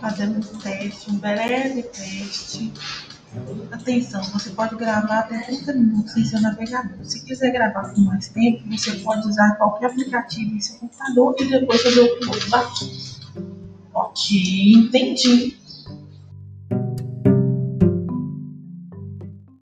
fazendo um teste, um breve teste. Atenção, você pode gravar até 30 minutos em seu navegador. Se quiser gravar por mais tempo, você pode usar qualquer aplicativo em seu computador e depois fazer o upload. Ok, entendi.